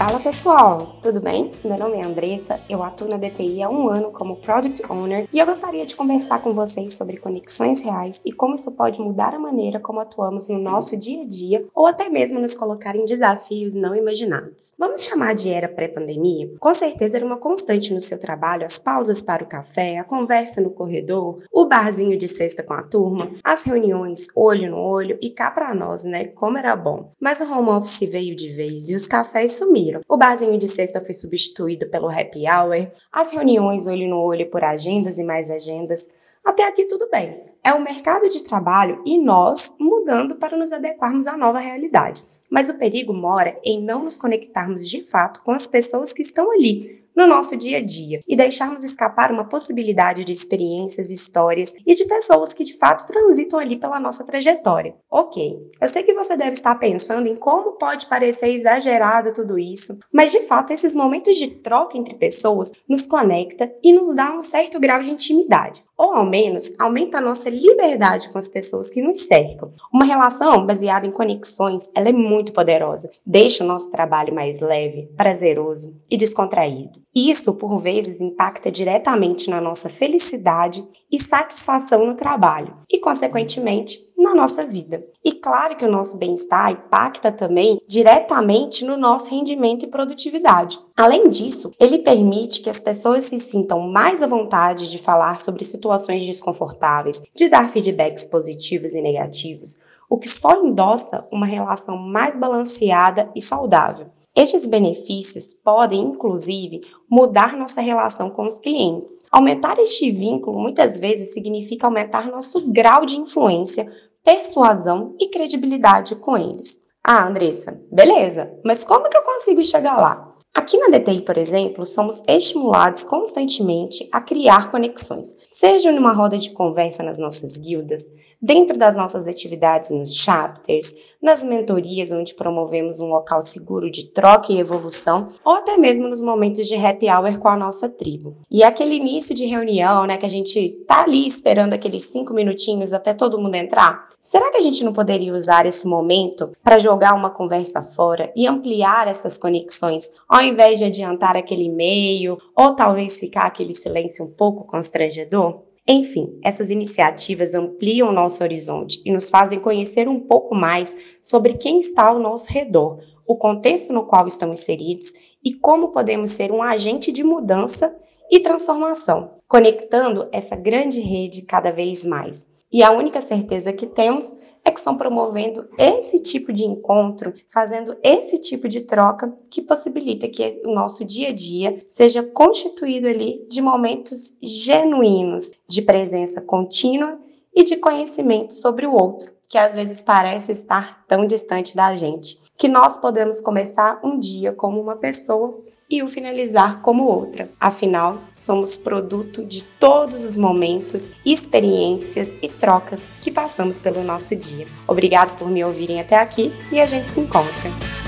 Fala pessoal, tudo bem? Meu nome é Andressa, eu atuo na DTI há um ano como Product Owner e eu gostaria de conversar com vocês sobre conexões reais e como isso pode mudar a maneira como atuamos no nosso dia a dia ou até mesmo nos colocar em desafios não imaginados. Vamos chamar de era pré-pandemia? Com certeza era uma constante no seu trabalho as pausas para o café, a conversa no corredor, o barzinho de sexta com a turma, as reuniões olho no olho e cá para nós, né? Como era bom. Mas o home office veio de vez e os cafés sumiram o barzinho de sexta foi substituído pelo happy hour, as reuniões olho no olho por agendas e mais agendas. Até aqui tudo bem. É o mercado de trabalho e nós mudando para nos adequarmos à nova realidade. Mas o perigo mora em não nos conectarmos de fato com as pessoas que estão ali, no nosso dia a dia e deixarmos escapar uma possibilidade de experiências, histórias e de pessoas que de fato transitam ali pela nossa trajetória. Ok, eu sei que você deve estar pensando em como pode parecer exagerado tudo isso, mas de fato esses momentos de troca entre pessoas nos conecta e nos dá um certo grau de intimidade, ou ao menos aumenta a nossa liberdade com as pessoas que nos cercam. Uma relação baseada em conexões, ela é muito poderosa, deixa o nosso trabalho mais leve, prazeroso e descontraído. Isso, por vezes, impacta diretamente na nossa felicidade e satisfação no trabalho e, consequentemente, na nossa vida. E claro que o nosso bem-estar impacta também diretamente no nosso rendimento e produtividade. Além disso, ele permite que as pessoas se sintam mais à vontade de falar sobre situações desconfortáveis, de dar feedbacks positivos e negativos, o que só endossa uma relação mais balanceada e saudável. Estes benefícios podem, inclusive, mudar nossa relação com os clientes. Aumentar este vínculo muitas vezes significa aumentar nosso grau de influência, persuasão e credibilidade com eles. Ah, Andressa, beleza, mas como que eu consigo chegar lá? Aqui na DTI, por exemplo, somos estimulados constantemente a criar conexões, seja numa roda de conversa nas nossas guildas, dentro das nossas atividades nos chapters, nas mentorias onde promovemos um local seguro de troca e evolução, ou até mesmo nos momentos de happy hour com a nossa tribo. E aquele início de reunião, né, que a gente tá ali esperando aqueles cinco minutinhos até todo mundo entrar, será que a gente não poderia usar esse momento para jogar uma conversa fora e ampliar essas conexões, ao invés de adiantar aquele e-mail ou talvez ficar aquele silêncio um pouco constrangedor? Enfim, essas iniciativas ampliam o nosso horizonte e nos fazem conhecer um pouco mais sobre quem está ao nosso redor, o contexto no qual estamos inseridos e como podemos ser um agente de mudança e transformação, conectando essa grande rede cada vez mais. E a única certeza que temos é que estão promovendo esse tipo de encontro, fazendo esse tipo de troca que possibilita que o nosso dia a dia seja constituído ali de momentos genuínos, de presença contínua e de conhecimento sobre o outro, que às vezes parece estar tão distante da gente. Que nós podemos começar um dia como uma pessoa e o finalizar como outra. Afinal, somos produto de todos os momentos, experiências e trocas que passamos pelo nosso dia. Obrigado por me ouvirem até aqui e a gente se encontra.